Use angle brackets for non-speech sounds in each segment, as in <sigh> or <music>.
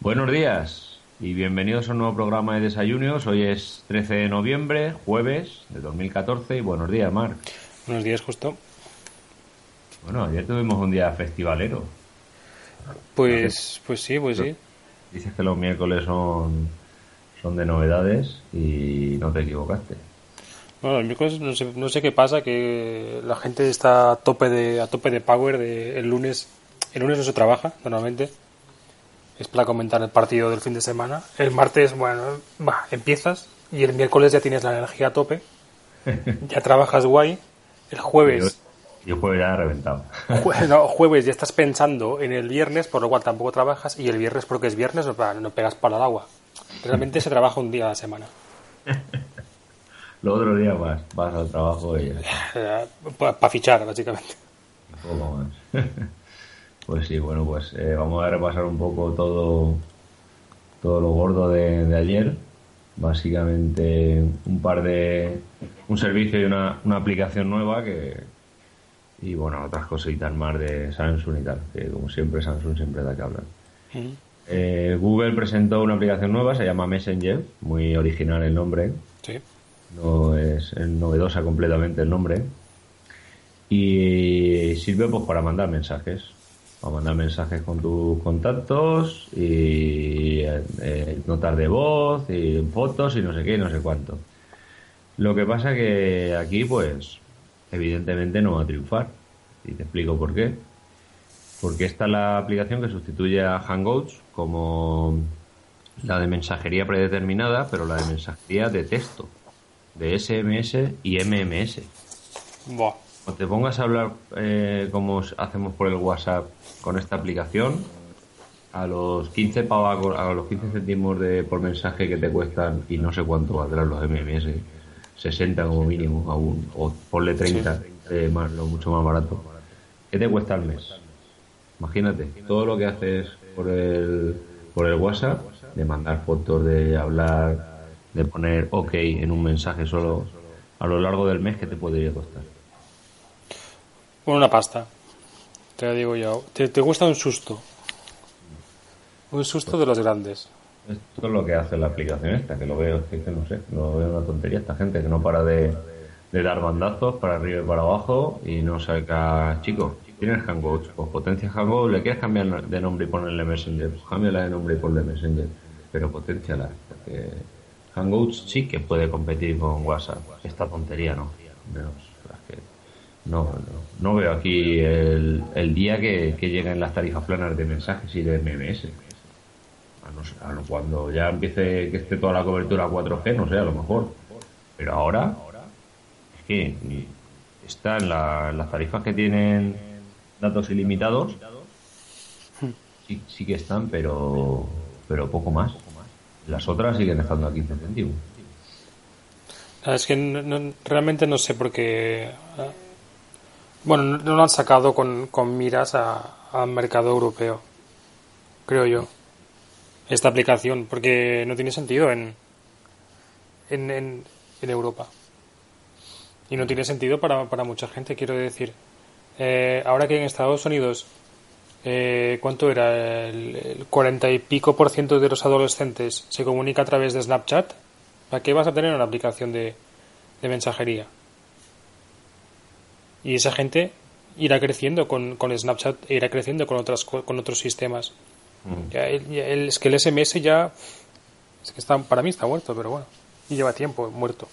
Buenos días y bienvenidos a un nuevo programa de Desayunios. Hoy es 13 de noviembre, jueves de 2014 y buenos días, Mar. Buenos días, justo. Bueno, ayer tuvimos un día festivalero. Pues, pues sí, pues sí. Dices que los miércoles son, son de novedades y no te equivocaste. Bueno, los miércoles no sé, no sé qué pasa, que la gente está a tope de, a tope de power. De, el lunes el lunes no se trabaja, normalmente. Es para comentar el partido del fin de semana. El martes, bueno, va, empiezas y el miércoles ya tienes la energía a tope. ya trabajas guay. El jueves y el jueves ya reventado. <laughs> no, jueves ya estás pensando en el viernes, por lo cual tampoco trabajas, y el viernes porque es viernes no, pegas para el agua. Realmente se trabaja un día a la semana. <laughs> Los otros días vas, vas al trabajo y... Para fichar, básicamente. Un poco más. <laughs> pues sí, bueno, pues eh, vamos a repasar un poco todo, todo lo gordo de, de ayer. Básicamente un par de... un servicio y una, una aplicación nueva que, y bueno, otras cositas más de Samsung y tal, que como siempre Samsung siempre da que hablar. Eh, Google presentó una aplicación nueva, se llama Messenger, muy original el nombre. Sí. No es, novedosa completamente el nombre. Y sirve pues para mandar mensajes. Para mandar mensajes con tus contactos y eh, notas de voz y fotos y no sé qué, no sé cuánto. Lo que pasa que aquí pues evidentemente no va a triunfar. Y te explico por qué. Porque esta es la aplicación que sustituye a Hangouts como la de mensajería predeterminada, pero la de mensajería de texto, de SMS y MMS. Buah. Cuando te pongas a hablar eh, como hacemos por el WhatsApp con esta aplicación, a los 15 a los 15 céntimos de por mensaje que te cuestan y no sé cuánto valdrán los MMS 60 como mínimo aún, o ponle 30, eh, más, lo mucho más barato. ¿Qué te cuesta al mes? Imagínate, todo lo que haces por el, por el WhatsApp, de mandar fotos, de hablar, de poner OK en un mensaje solo, a lo largo del mes, ¿qué te podría costar? Una pasta, te lo digo yo. Te, gusta un susto. Un susto de los grandes. Esto es lo que hace la aplicación esta, que lo veo, que, no sé, lo veo una tontería esta gente que no para de, dar bandazos para arriba y para abajo y no saca, chico, tienes Hangouts, pues potencia Hangouts, le quieres cambiar de nombre y ponerle Messenger, pues cámbiala de nombre y ponle Messenger, pero potenciala, porque Hangouts sí que puede competir con WhatsApp, esta tontería no, no, no, veo aquí el, el día que, que lleguen las tarifas planas de mensajes y de MMS cuando ya empiece que esté toda la cobertura 4G, no sé, a lo mejor. Pero ahora, es que están las tarifas que tienen datos ilimitados, sí, sí que están, pero, pero poco más. Las otras siguen estando a 15 céntimos. Es que realmente no sé por qué. Ah, bueno, no lo han sacado con, con miras al mercado europeo, creo yo esta aplicación, porque no tiene sentido en, en, en, Europa. Y no tiene sentido para, para mucha gente, quiero decir. Eh, ahora que en Estados Unidos, eh, ¿cuánto era? El, cuarenta y pico por ciento de los adolescentes se comunica a través de Snapchat. ¿Para qué vas a tener una aplicación de, de mensajería? Y esa gente irá creciendo con, con Snapchat, irá creciendo con, otras, con otros sistemas. Mm. el, es que el SMS ya. Es que está, para mí está muerto, pero bueno. Y lleva tiempo muerto.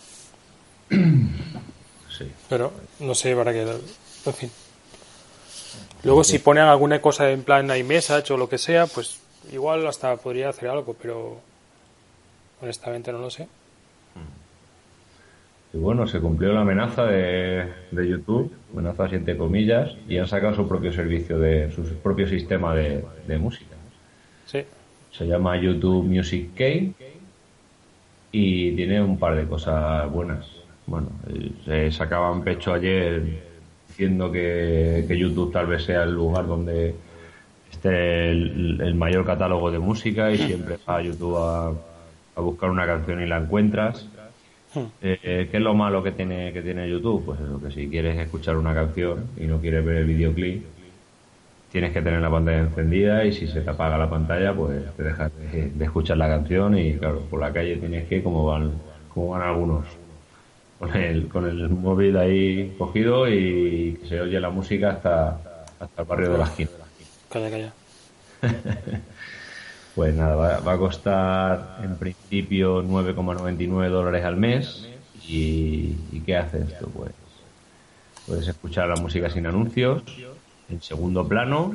<clears throat> Sí. Pero no sé para qué. En fin. Luego, si ponen alguna cosa en plan iMessage o lo que sea, pues igual hasta podría hacer algo, pero honestamente no lo sé. Y bueno, se cumplió la amenaza de, de YouTube, amenaza entre comillas, y han sacado su propio servicio, de su propio sistema de música. Se llama YouTube Music Key y tiene un par de cosas buenas. Bueno, se sacaban pecho ayer diciendo que, YouTube tal vez sea el lugar donde esté el, mayor catálogo de música y siempre va a YouTube a, buscar una canción y la encuentras. Hmm. Eh, eh, ¿Qué es lo malo que tiene, que tiene YouTube? Pues eso, que si quieres escuchar una canción y no quieres ver el videoclip, tienes que tener la pantalla encendida y si se te apaga la pantalla, pues te dejas de, escuchar la canción y claro, por la calle tienes que, como van, como van algunos, con el, con el móvil ahí cogido y se oye la música hasta, hasta el barrio de la esquina. Calla, calla. <laughs> pues nada, va, a costar en principio 9,99 dólares al mes y, y ¿qué hace esto? Pues puedes escuchar la música sin anuncios en segundo plano,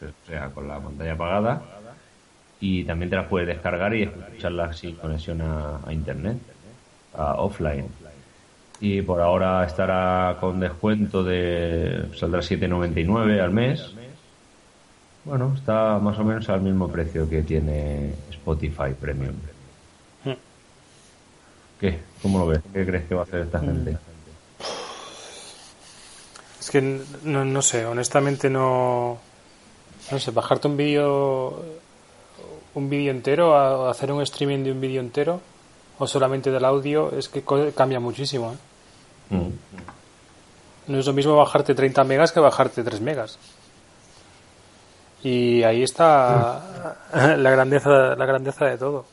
o sea, con la pantalla apagada, y también te las puedes descargar y escucharlas sin conexión a, internet, a offline. Y por ahora estará con descuento de saldrá 7.99 al mes. Bueno, está más o menos al mismo precio que tiene Spotify Premium. Hmm. ¿Qué? ¿Cómo lo ves? ¿Qué crees que va a hacer esta hmm. gente? Es que no, no sé, honestamente no. No sé, bajarte un vídeo un vídeo entero a hacer un streaming de un vídeo entero o solamente del audio es que cambia muchísimo. ¿eh? Mm. No es lo mismo bajarte 30 megas que bajarte 3 megas. Y ahí está <laughs> la grandeza la grandeza de todo.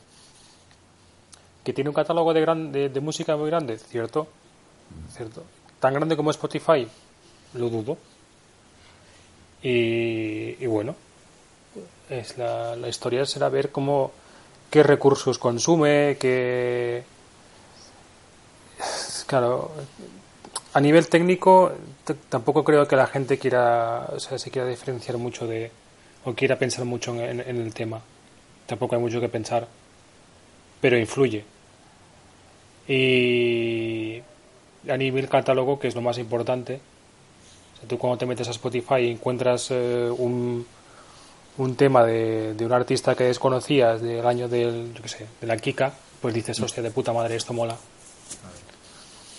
Que tiene un catálogo de, gran, de, de música muy grande, cierto. Cierto. Tan grande como Spotify, lo dudo. Y, bueno, es la, la, historia será ver cómo qué recursos consume, qué claro, a nivel técnico tampoco creo que la gente quiera, o sea, se quiera diferenciar mucho de o quiera pensar mucho en, en el tema. Tampoco hay mucho que pensar, pero influye. Y a nivel catálogo, que es lo más importante, tú cuando te metes a Spotify y encuentras eh, un, un tema de, un artista que desconocías del año del, yo sé, de la Kika, pues dices, hostia, de puta madre, esto mola.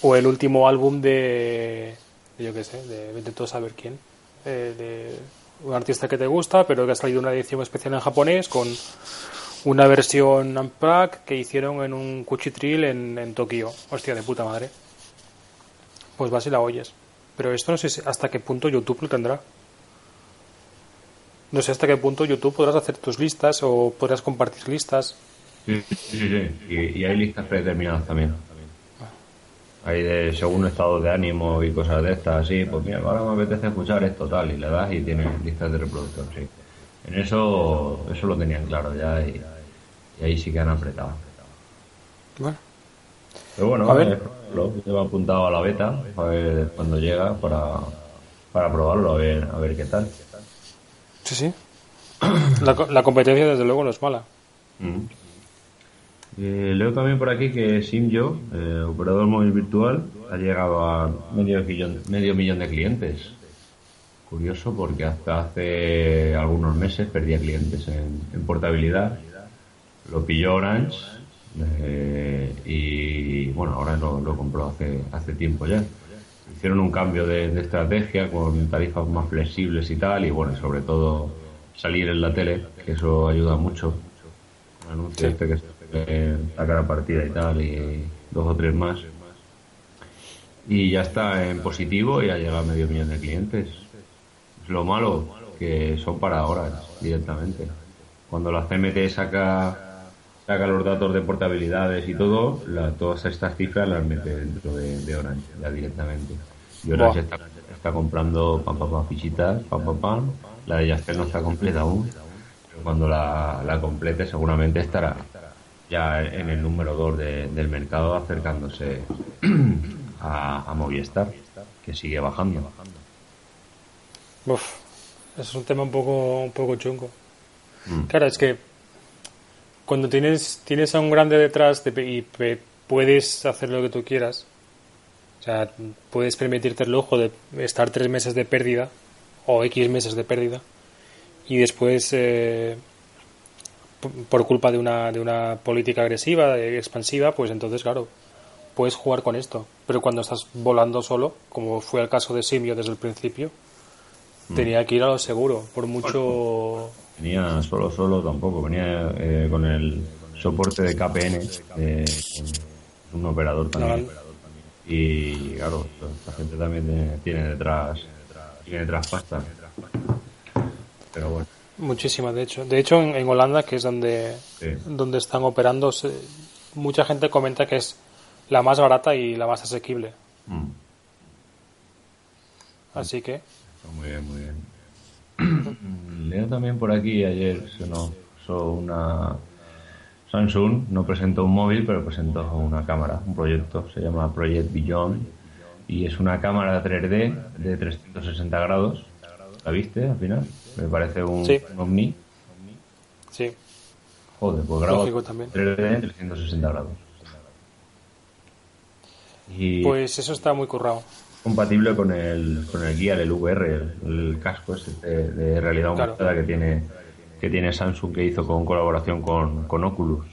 O el último álbum de, yo qué sé, de vete todo saber quién, eh, de un artista que te gusta, pero que ha salido una edición especial en japonés con una versión unplugged que hicieron en un cuchitril en, en Tokio. Hostia, de puta madre. Pues vas y la oyes. Pero esto no sé hasta qué punto YouTube lo tendrá. No sé hasta qué punto YouTube podrás hacer tus listas o podrás compartir listas. Sí, sí, sí. Y, hay listas predeterminadas también. Hay de según estado de ánimo y cosas de estas, así, pues mira, ahora me apetece escuchar esto tal, y le das y tiene listas de reproducción, sí. En eso, eso lo tenían claro ya y, ahí sí que han apretado. Bueno. Pero bueno, a ver. lo llevo apuntado a la beta, a ver cuando llega para, para probarlo, a ver, a ver qué tal. Sí, sí. <clears throat> La, la competencia, desde luego, no es mala. Mm. Eh, leo también por aquí que Simyo, eh, operador móvil virtual, ha llegado a medio millón, medio millón de clientes. Curioso porque hasta hace algunos meses perdía clientes en, en portabilidad. Lo pilló Orange eh, y bueno, ahora lo, lo compró hace, hace tiempo ya. Hicieron un cambio de, estrategia con tarifas más flexibles y tal, y bueno, sobre todo salir en la tele, que eso ayuda mucho. Anuncio este que se la cara partida y tal, y dos o tres más. Y ya está en positivo y ha llegado a medio millón de clientes. Lo malo que son para ahora directamente. Cuando la CMT saca saca los datos de portabilidades y todo, todas estas cifras las mete dentro de, Orange ya directamente. Y Orange está, comprando pam, pam, pam, fichitas, pam, pam, pam. La de Jasper no está completa aún, pero cuando la, complete seguramente estará ya en el número 2 del mercado acercándose <clears throat> a, Movistar, que sigue bajando. Uf, es un tema un poco, un poco chungo. Mm. Claro, es que cuando tienes, tienes a un grande detrás y puedes hacer lo que tú quieras, o sea, puedes permitirte el lujo de estar tres meses de pérdida o X meses de pérdida y después, eh, por culpa de una, de una política agresiva, expansiva, pues entonces, claro, puedes jugar con esto. Pero cuando estás volando solo, como fue el caso de Simio desde el principio, mm. tenía que ir a lo seguro, por mucho venía solo, solo tampoco, venía eh, con el soporte de KPN, eh, un operador también. Y claro, la gente también tiene detrás, tiene detrás pasta. pero bueno. Muchísimas, de hecho. De hecho, en, Holanda, que es donde, donde están operando, mucha gente comenta que es la más barata y la más asequible. Mm. Así que. Muy bien, muy bien. <clears throat> Leo también por aquí ayer sonó, una Samsung no presentó un móvil, pero presentó una cámara, un proyecto, se llama Project Beyond y es una cámara 3D de 360 grados. ¿La viste al final? Me parece un, sí. ovni. Sí. Joder, pues grabo 3D en 360 grados. Y pues eso está muy currado. Compatible con el, con el guía del VR, el, casco ese de, realidad aumentada que tiene que tiene Samsung que hizo con colaboración con, con Oculus.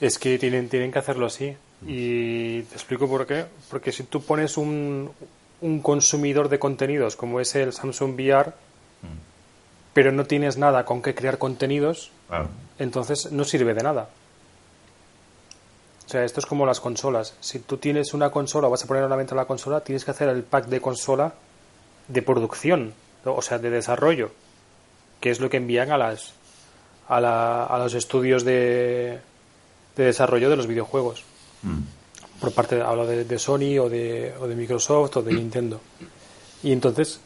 Es que tienen, tienen que hacerlo así. Y te explico por qué. Porque si tú pones un, un consumidor de contenidos como es el Samsung VR, pero no tienes nada con que crear contenidos, entonces no sirve de nada. O sea, esto es como las consolas. Si tú tienes una consola o vas a poner a la venta la consola, tienes que hacer el pack de consola de producción, o sea, de desarrollo, que es lo que envían a las a, la, a los estudios de, de desarrollo de los videojuegos. Mm. Por parte, hablo de, de Sony o de, o de Microsoft o de Nintendo. Y entonces,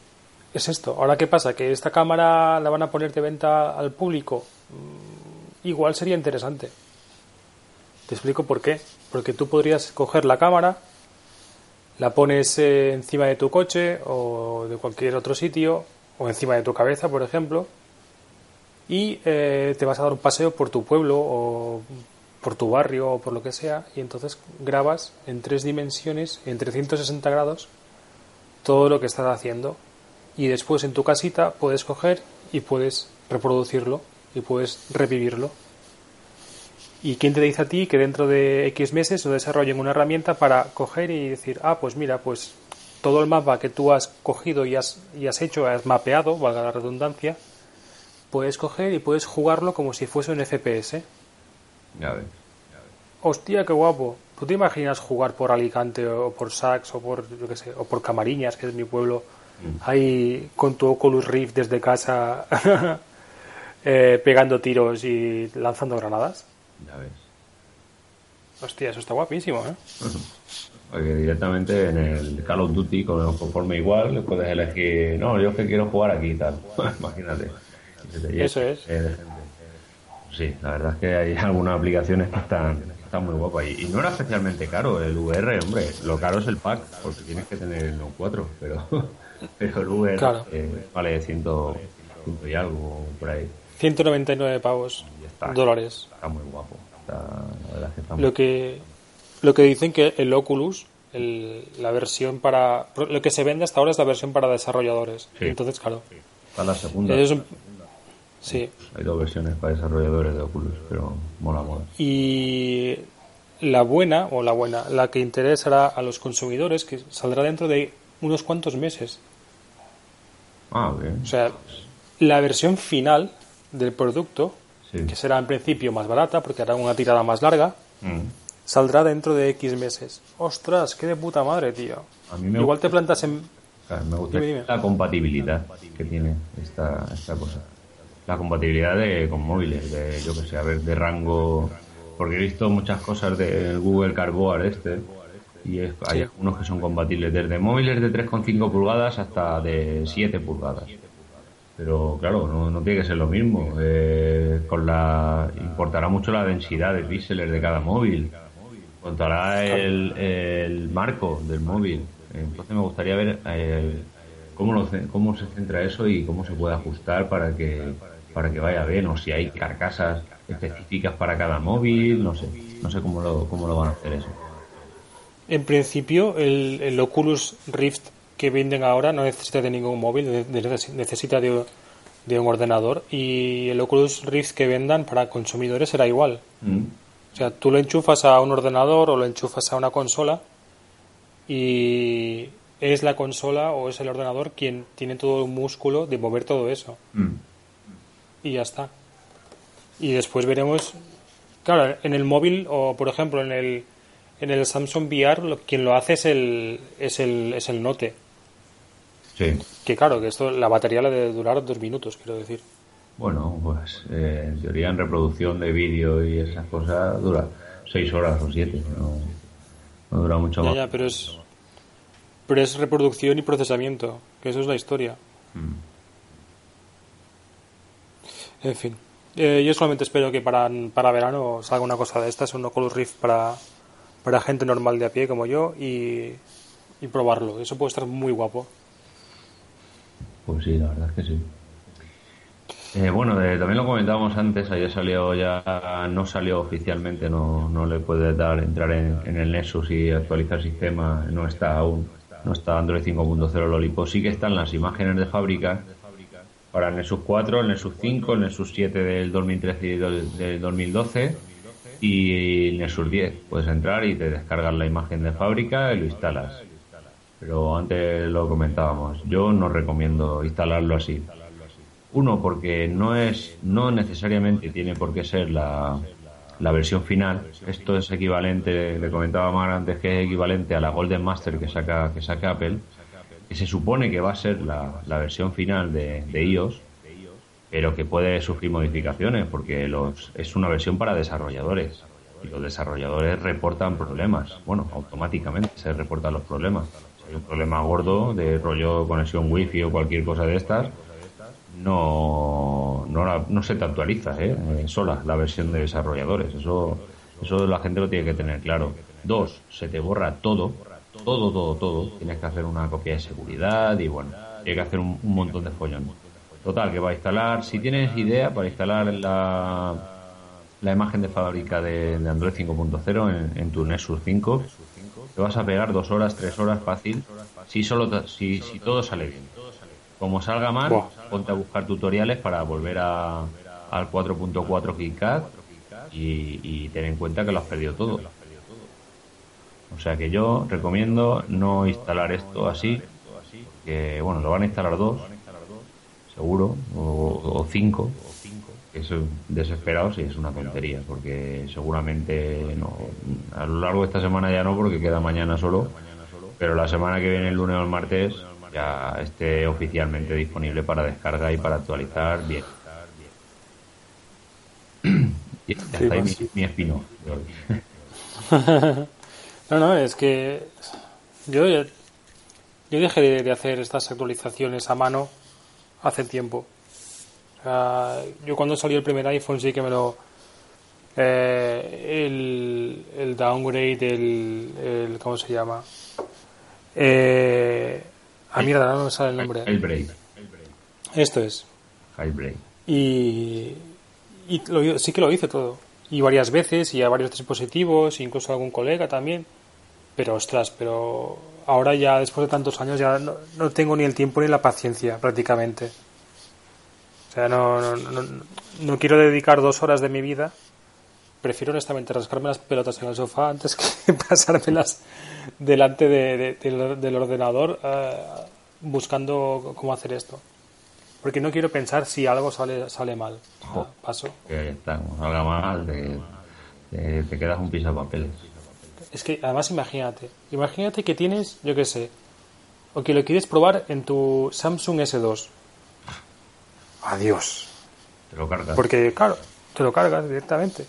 es esto. Ahora, ¿qué pasa? ¿Que esta cámara la van a poner de venta al público? Mm, igual sería interesante. Te explico por qué. Porque tú podrías coger la cámara, la pones eh, encima de tu coche o de cualquier otro sitio, o encima de tu cabeza, por ejemplo, y eh, te vas a dar un paseo por tu pueblo o por tu barrio o por lo que sea, y entonces grabas en tres dimensiones, en 360 grados, todo lo que estás haciendo. Y después en tu casita puedes coger y puedes reproducirlo y puedes revivirlo. ¿Y quién te dice a ti que dentro de X meses no desarrollen una herramienta para coger y decir, ah, pues mira, pues todo el mapa que tú has cogido y has, y has hecho, has mapeado, valga la redundancia, puedes coger y puedes jugarlo como si fuese un FPS. Ya ves. Hostia, qué guapo. ¿Tú te imaginas jugar por Alicante o por Sax o por, yo qué sé, o por Camariñas, que es mi pueblo, mm. ahí con tu Oculus Rift desde casa <laughs> eh, pegando tiros y lanzando granadas? Ya ves. Hostia, eso está guapísimo, ¿eh? <laughs> Porque directamente en el Call of Duty, con conforme igual, puedes elegir, no, yo que quiero jugar aquí y tal. <laughs> Imagínate. Eso es. Sí, la verdad es que hay <laughs> algunas aplicaciones que están, están muy guapas. Y, no era especialmente caro el VR, hombre. Lo caro es el pack, porque tienes que tener el Note 4, pero, <laughs> pero el VR eh, vale ciento, y algo por ahí. 199 pavos, dólares. Está muy guapo. lo, que, lo que dicen que el Oculus, el, la versión para. Lo que se vende hasta ahora es la versión para desarrolladores. Entonces, claro. Para la segunda. Sí. Hay dos versiones para desarrolladores de Oculus, pero mola, mola. Y la buena, o la buena, la que interesará a los consumidores, que saldrá dentro de unos cuantos meses. Ah, bien. O sea, la versión final del producto, que será en principio más barata, porque hará una tirada más larga, mm. saldrá dentro de X meses. Ostras, qué de puta madre, tío. Igual te plantas en... me gusta la compatibilidad que tiene esta, esta cosa la compatibilidad de, con móviles, de, yo que sé, a ver, de rango, porque he visto muchas cosas del Google Cardboard este, y hay algunos que son compatibles desde móviles de 3,5 pulgadas hasta de 7 pulgadas. Pero claro, no, no tiene que ser lo mismo. Eh, con la importará mucho la densidad de píxeles de cada móvil. Contará el, el marco del móvil. Entonces me gustaría ver eh, cómo, lo, cómo se centra eso y cómo se puede ajustar para que para que vaya bien, o si hay carcasas específicas para cada móvil, no sé, no sé cómo lo, cómo lo van a hacer eso. En principio, el, el Oculus Rift que venden ahora no necesita de ningún móvil, necesita de, de, un ordenador y el Oculus Rift que vendan para consumidores será igual. Mm. O sea, tú lo enchufas a un ordenador o lo enchufas a una consola y es la consola o es el ordenador quien tiene todo el músculo de mover todo eso. Mm y ya está. Y después veremos, claro, en el móvil o por ejemplo en el, en el Samsung VR quien lo hace es el, es el, es el Note. Sí. Que claro, que esto, la batería le debe durar dos minutos, quiero decir. Bueno, pues eh, en teoría en reproducción de vídeo y esas cosas dura seis horas o siete, no, no dura mucho ya, más. Ya, pero es, pero es reproducción y procesamiento, que eso es la historia. Mm. En fin. Eh, yo solamente espero que para, para verano salga una cosa de estas, un Oculus Rift para, para gente normal de a pie como yo y, y probarlo. Eso puede estar muy guapo. Pues sí, la verdad es que sí. Eh, bueno, eh, también lo comentábamos antes, ayer salió ya, no salió oficialmente, no, no le puede dar entrar en, en el Nexus y actualizar sistema, no está aún, no está Android 5.0 Lollipop, sí que están las imágenes de fábrica para el Nexus 4, el Nexus 5, el Nexus 7 del 2013 y del 2012 y el Nexus 10. Puedes entrar y te descargas la imagen de fábrica y lo instalas. Pero antes lo comentábamos, yo no recomiendo instalarlo así. Uno, porque no es, no necesariamente tiene por qué ser la, la versión final. Esto es equivalente, le comentaba Mar antes que es equivalente a la Golden Master que saca, que saca Apple, que se supone que va a ser la, la versión final de, de iOS, pero que puede sufrir modificaciones porque los, es una versión para desarrolladores y los desarrolladores reportan problemas. Bueno, automáticamente se reportan los problemas. Si hay un problema gordo de rollo conexión wifi o cualquier cosa de estas, no, no, la- no se te actualiza ¿eh? Eh, sola la versión de desarrolladores. Eso, eso la gente lo tiene que tener claro. Dos, se te borra todo, todo, todo, todo. Tienes que hacer una copia de seguridad y bueno, tienes que hacer un, un montón de follón. Total, que va a instalar, si tienes idea para instalar la, la imagen de fábrica de, de Android 5.0 en, en tu Nexus 5, te vas a pegar dos horas, tres horas fácil, si, solo si, si todo sale bien. Como salga mal, ponte a buscar tutoriales para volver a, al 4.4 KitKat y, y ten en cuenta que lo has perdido todo. O sea que yo recomiendo no instalar esto así, que bueno, lo van a instalar dos, seguro, o, o cinco. Eso desesperado sí es una tontería, porque seguramente no, a lo largo de esta semana ya no, porque queda mañana solo, pero la semana que viene, el lunes o el martes, ya esté oficialmente disponible para descarga y para actualizar bien. Y ya está ahí mi, mi de hoy. <laughs> No, no, es que yo, yo dejé de, hacer estas actualizaciones a mano hace tiempo. Yo cuando salió el primer iPhone sí que me lo... eh, el, el downgrade, el, el... ¿Cómo se llama? Eh, ah, mierda, no me sale el nombre. El break. Esto es. High break. Y, y lo- sí que lo hice todo. Y varias veces, y a varios dispositivos, incluso a algún colega también. Pero ostras, pero ahora ya después de tantos años ya no, no tengo ni el tiempo ni la paciencia prácticamente. O sea, no, no, no, no quiero dedicar dos horas de mi vida. Prefiero honestamente rascarme las pelotas en el sofá antes que <laughs> pasármelas delante de- de- del, del ordenador eh, buscando cómo hacer esto. Porque no quiero pensar si algo sale, sale mal. O sea, Jo. paso. Que salga mal, te, te, te quedas un pisapapeles. Es que además imagínate, imagínate que tienes, yo qué sé, o que lo quieres probar en tu Samsung S2. Adiós. Te lo cargas. Porque claro, te lo cargas directamente.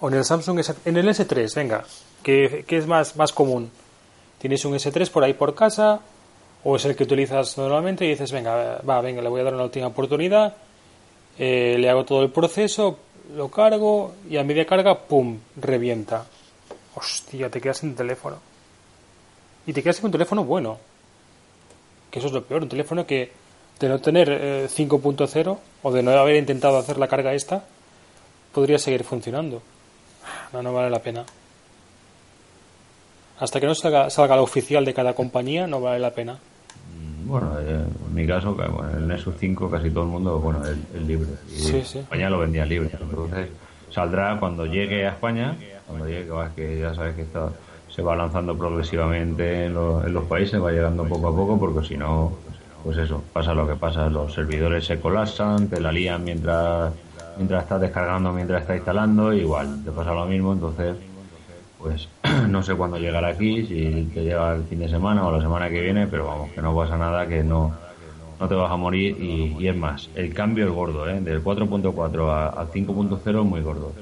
O en el Samsung S en el S3, venga, que, que es más, más común. Tienes un S3 por ahí por casa, o es el que utilizas normalmente y dices, venga, va, venga, le voy a dar una última oportunidad, eh, le hago todo el proceso, lo cargo y a media carga, ¡pum!, revienta. Hostia, te quedas sin teléfono. Y te quedas sin un teléfono bueno. Que eso es lo peor, un teléfono que de no tener eh, 5.0 o de no haber intentado hacer la carga esta, podría seguir funcionando. No, no vale la pena. Hasta que no salga, salga la oficial de cada compañía, no vale la pena. Bueno, eh, en mi caso, bueno, el Nexus 5 casi todo el mundo, bueno, es, libre. Y Sí, sí. España lo vendía libre. Entonces, saldrá cuando llegue a España, cuando llegue, que ya sabes que está, se va lanzando progresivamente en, los- en los países, va llegando poco a poco, porque si no, pues eso, pasa lo que pasa, los servidores se colapsan, te la lían mientras, mientras estás descargando, mientras estás instalando, igual, te pasa lo mismo, entonces, Pues <clears throat> no sé cuándo llegará aquí, si te llega el fin de semana o la semana que viene, pero vamos, que no pasa nada, que no, no te vas a morir y, es más, el cambio es gordo, ¿eh? del 4.4 a, 5.0 es muy gordo.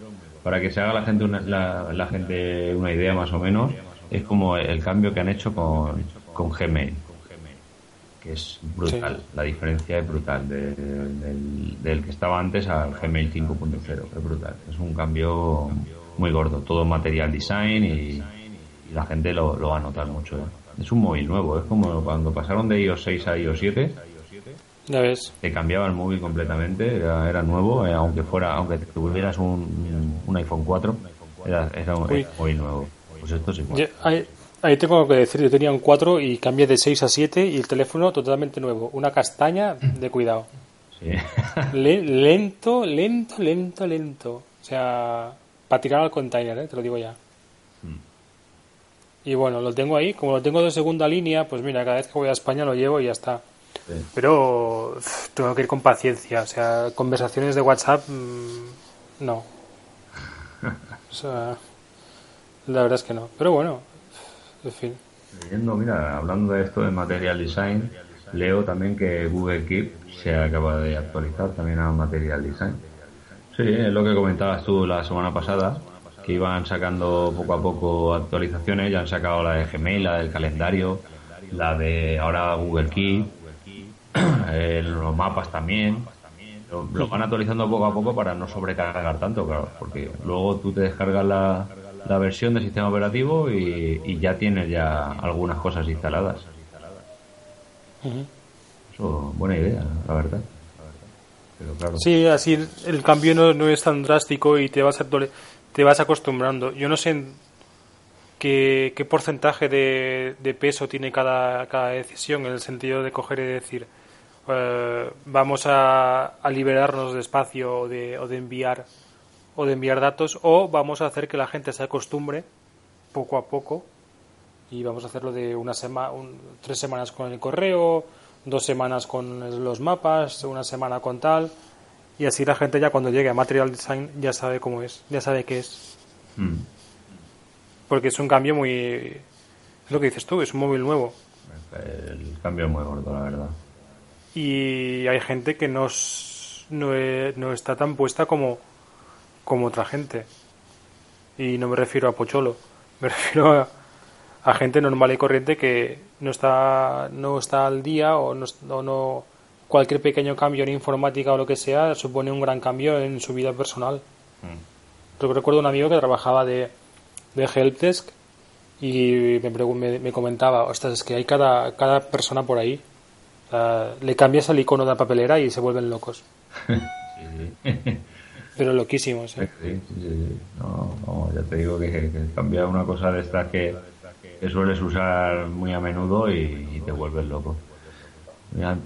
Para que se haga la gente una, la, gente una idea más o menos, es como el cambio que han hecho con, con Gmail, que es brutal, la diferencia es brutal del, que estaba antes al Gmail 5.0, es brutal, es un cambio muy gordo, todo material design y, la gente lo, va a notar mucho. ¿eh? Es un móvil nuevo, es como cuando pasaron de iOS 6 a iOS 7 ya ves. Te cambiaba el móvil completamente, era, nuevo, eh, aunque fuera, aunque tuvieras un, un iPhone 4, era, un móvil nuevo. Pues esto sí. ahí, ahí, tengo que decir, yo tenía un 4 y cambié de 6 a 7 y el teléfono totalmente nuevo. Una castaña de cuidado. Sí. <laughs> lento, lento, lento, lento. O sea, para tirar al container, ¿eh? te lo digo ya. Hmm. Y bueno, lo tengo ahí. Como lo tengo de segunda línea, pues mira, cada vez que voy a España lo llevo y ya está. Pero tengo que ir con paciencia. O sea, conversaciones de WhatsApp, mm, no. O sea, la verdad es que no. Pero bueno, en fin. Leyendo, mira, hablando de esto de Material Design, leo también que Google Keep se acaba de actualizar también a Material Design. Sí, es lo que comentabas tú la semana pasada, que iban sacando poco a poco actualizaciones, ya han sacado la de Gmail, la del calendario, la de ahora Google Keep <clears throat> eh, los mapas también. Lo, van actualizando poco a poco para no sobrecargar tanto, claro, porque luego tú te descargas la, la versión del sistema operativo y, ya tienes ya algunas cosas instaladas. Eso, buena idea, la verdad. Sí, así el cambio no, no, es tan drástico y te vas, a, te vas acostumbrando. Yo no sé qué, qué porcentaje de, de, peso tiene cada, cada decisión en el sentido de coger y decir eh, vamos a, liberarnos de espacio o de, o de enviar o de enviar datos o vamos a hacer que la gente se acostumbre poco a poco y vamos a hacerlo de una semana tres semanas con el correo dos semanas con los mapas una semana con tal y así la gente ya cuando llegue a Material Design ya sabe cómo es ya sabe qué es hmm. porque es un cambio muy es lo que dices tú es un móvil nuevo el cambio es muy gordo la verdad y hay gente que no, no, no está tan puesta como, como otra gente. Y no me refiero a Pocholo, <laughs> me refiero a, gente normal y corriente que no está, no está al día o no, no, cualquier pequeño cambio en informática o lo que sea supone un gran cambio en su vida personal. Mm. recuerdo un amigo que trabajaba de, de helpdesk y me, me, comentaba, ostras, es que hay cada, cada persona por ahí le cambias el icono de la papelera y se vuelven locos. <laughs> Pero loquísimos. ¿eh? No, ya te digo que, cambia una cosa de estas que, sueles usar muy a menudo y, te vuelves loco.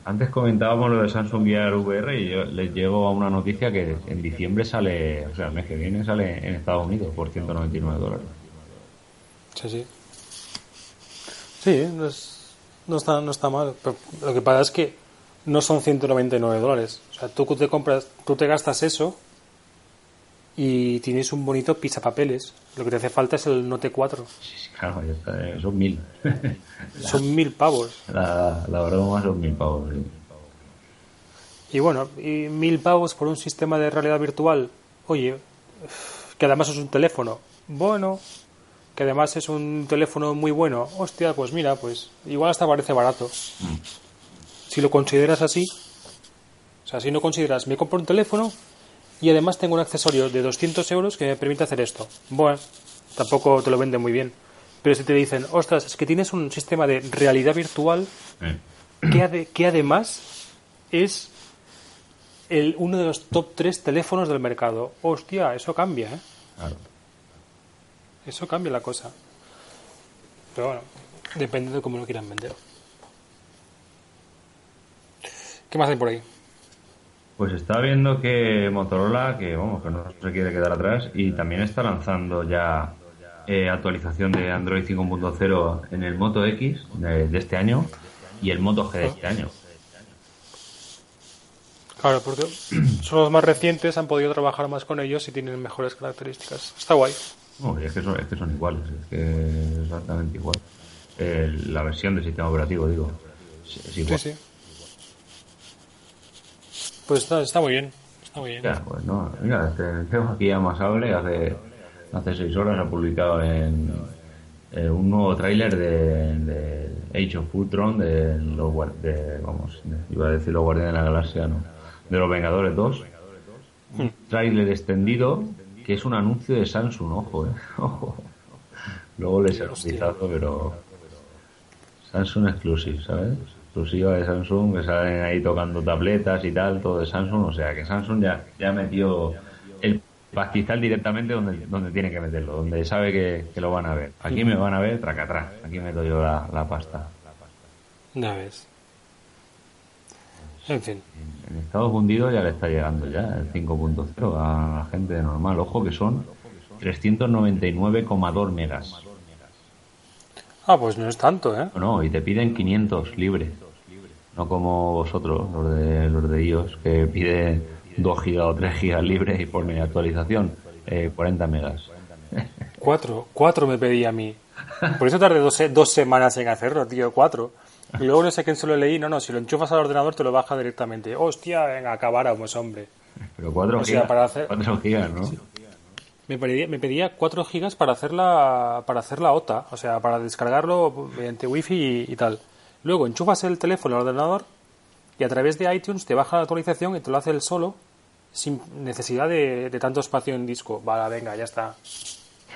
Antes comentábamos lo de Samsung Gear VR y yo les llego a una noticia que en diciembre sale, o sea, el mes que viene sale en Estados Unidos por 199 dólares. Sí, sí. Sí, no está, no está mal. Pero lo que pasa es que no son 199 dólares. O sea, tú te compras, tú te gastas eso y tienes un bonito pisapapeles. Lo que te hace falta es el Note 4. Sí, claro, ya está, eh, son mil. <laughs> son mil pavos. La, la más son mil pavos. Y bueno, y mil pavos por un sistema de realidad virtual. Oye, que además es un teléfono. Bueno, que además es un teléfono muy bueno, hostia, pues mira, pues igual hasta parece barato. Mm. Si lo consideras así, o sea, si no consideras, me compro un teléfono y además tengo un accesorio de 200 euros que me permite hacer esto. Bueno, tampoco te lo vende muy bien. Pero si te dicen, ostras, es que tienes un sistema de realidad virtual eh. que, que además es el, uno de los top 3 teléfonos del mercado. Hostia, eso cambia, ¿eh? Claro. Eso cambia la cosa. Pero bueno, depende de cómo lo quieran vender. ¿Qué más hay por ahí? Pues está viendo que Motorola, que vamos, que no se quiere quedar atrás, y también está lanzando ya eh, actualización de Android 5.0 en el Moto X de, este año y el Moto G de este año. Claro, porque <clears throat> son los más recientes, han podido trabajar más con ellos y tienen mejores características. Está guay. No, es que son, es que son iguales, es que es exactamente igual. la versión del sistema operativo, digo, es igual. Sí, sí. Pues está, está muy bien. Está muy bien. Ya, pues no, mira, tenemos aquí a Masable, hace, hace seis horas ha publicado en, un nuevo tráiler de, de, Age of Ultron, de los de, vamos, iba a decir los Guardianes de la Galaxia, no, de los Vengadores 2. Un hmm. tráiler extendido que es un anuncio de Samsung, ojo, eh. <laughs> Ojo. Luego les he pero Samsung Exclusive, ¿sabes? Exclusiva de Samsung, que salen ahí tocando tabletas y tal, todo de Samsung, o sea que Samsung ya, ya metió el pastizal directamente donde, donde tiene que meterlo, donde sabe que, lo van a ver. Aquí me van a ver traca atrás, aquí meto yo la, la pasta. Ya ves. En fin. En Estados Unidos ya le está llegando ya el 5.0 a la gente normal. Ojo que son 399,2 megas. Ah, pues no es tanto, ¿eh? No, y te piden 500 libres. No como vosotros, los de, los de iOS, que piden 2 gigas o 3 gigas libres y pone actualización eh, 40 megas. 4, 4 me pedí a mí. Por eso tardé dos, dos semanas en hacerlo, tío, 4. Y luego no sé quién se lo leí, no, no, si lo enchufas al ordenador te lo baja directamente. Hostia, venga, acabáramos, hombre. Pero 4 gigas, para hacer... 4 gigas, ¿no? Me pedía, me pedía 4 gigas para hacer, la, para hacer la OTA, o sea, para descargarlo mediante wifi y, tal. Luego enchufas el teléfono al ordenador y a través de iTunes te baja la actualización y te lo hace él solo sin necesidad de, tanto espacio en disco. Vale, venga, ya está.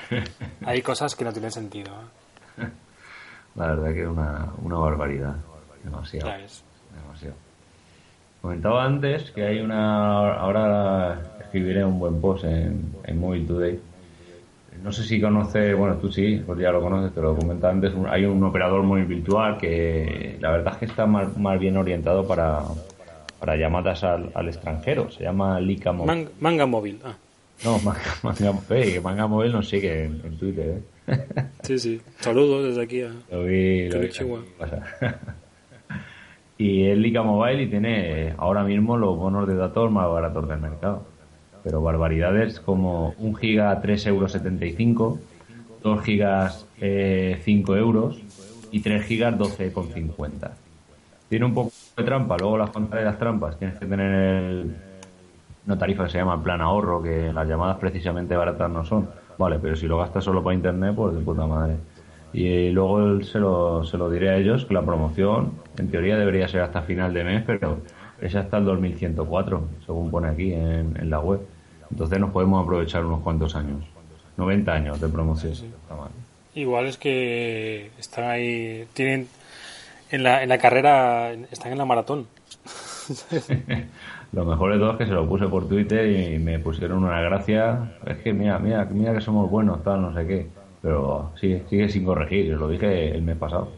<laughs> Hay cosas que no tienen sentido. ¿eh? La verdad que es una, una barbaridad. Demasiado. Demasiado. Comentaba antes que hay una. Ahora escribiré un buen post en, en Mobile Today. No sé si conoces, bueno, tú sí, pues ya lo conoces, te lo comentaba antes. Hay un operador móvil virtual que la verdad es que está más, bien orientado para, para llamadas al, al, extranjero. Se llama Lika Móvil. manga Móvil, ah. No, <laughs> manga, manga, manga Móvil nos sigue en, en Twitter, ¿eh? <laughs> Sí, sí. Saludos desde aquí a lo vi, lo <laughs> y es Lica Mobile y tiene ahora mismo los bonos de datos más baratos del mercado. Pero barbaridades como 1 giga 3,75 euros, 2 gigas 5 eh, euros y 3 gigas 12,50. Tiene un poco de trampa, luego las de las trampas tienes que tener una tarifa que se llama plan ahorro, que las llamadas precisamente baratas no son Vale, pero si lo gastas solo para internet, pues de puta madre. Y luego se lo, se lo diré a ellos que la promoción, en teoría, debería ser hasta final de mes, pero es hasta el 2104, según pone aquí en, la web. Entonces nos podemos aprovechar unos cuantos años. 90 años de promoción. Igual es que están ahí, tienen en la, en la carrera, están en la maratón. <laughs> Lo mejor de todo es que se lo puse por Twitter y me pusieron una gracia. Es que mira, mira, mira que somos buenos, tal, no sé qué. Pero sigue, sigue sin corregir, lo dije el mes pasado.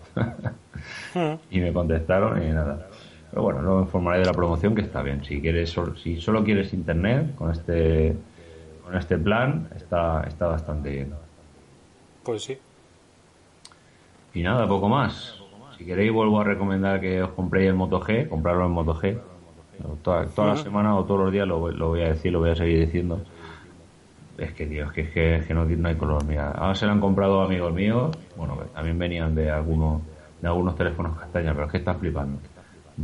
Hmm. <laughs> y me contestaron y nada. Pero bueno, luego informaré de la promoción que está bien. Si quieres, si solo quieres internet con este con este plan, está, está bastante bien. Pues sí. Y nada, poco más. Si queréis vuelvo a recomendar que os compréis el Moto G, comprarlo en Moto G Toda, la semana o todos los días lo, voy a decir, lo voy a seguir diciendo. Es que, Dios, que, es que, no, hay color. Mira, ahora se lo han comprado amigos míos. Bueno, también venían de algunos, de algunos teléfonos castañas, pero es que están flipando.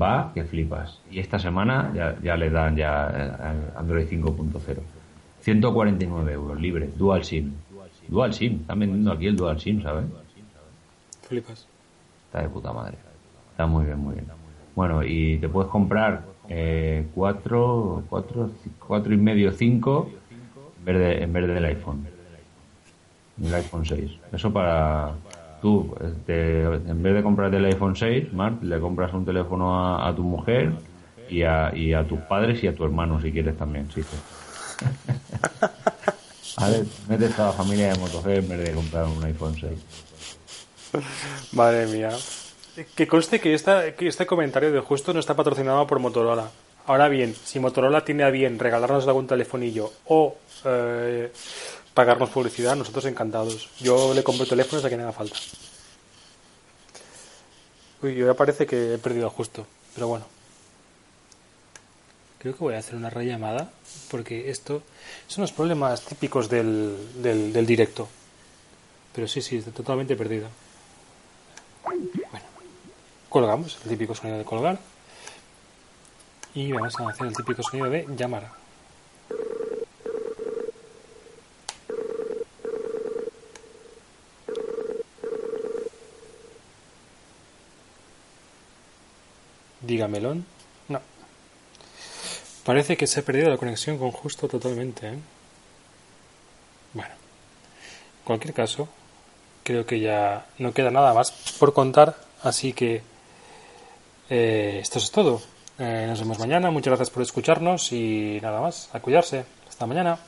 Va, que flipas. Y esta semana ya, ya le dan ya eh, Android 5.0. 149 euros, libre, Dual SIM. Dual SIM, están vendiendo aquí el Dual SIM, ¿sabes? Flipas. Está de puta madre. Está muy bien, muy bien. Bueno, y te puedes comprar eh, 4, 4, 4 y medio, 5 en vez, de, en vez del iPhone. El iPhone 6. Eso para tú, este, en vez de comprarte el iPhone 6, Mart, le compras un teléfono a, tu mujer y a, y a tus padres y a tu hermano si quieres también, sí. <laughs> a ver, mete toda la familia de Moto en vez de comprar un iPhone 6. Madre mía. Que conste que, esta, que este comentario de justo no está patrocinado por Motorola. Ahora bien, si Motorola tiene a bien regalarnos algún telefonillo o eh, pagarnos publicidad, nosotros encantados. Yo le compro teléfonos a quien haga falta. Uy, ya parece que he perdido justo, pero bueno. Creo que voy a hacer una rellamada porque esto son los problemas típicos del, del, del directo. Pero sí, sí, está totalmente perdido. Bueno, colgamos, el típico sonido de colgar. Y vamos a hacer el típico sonido de llamar. Dígamelón. No. Parece que se ha perdido la conexión con Justo totalmente. ¿eh? Bueno. En cualquier caso, creo que ya no queda nada más por contar. Así que eh, esto es todo. Eh, nos vemos mañana. Muchas gracias por escucharnos y nada más. A cuidarse. Hasta mañana.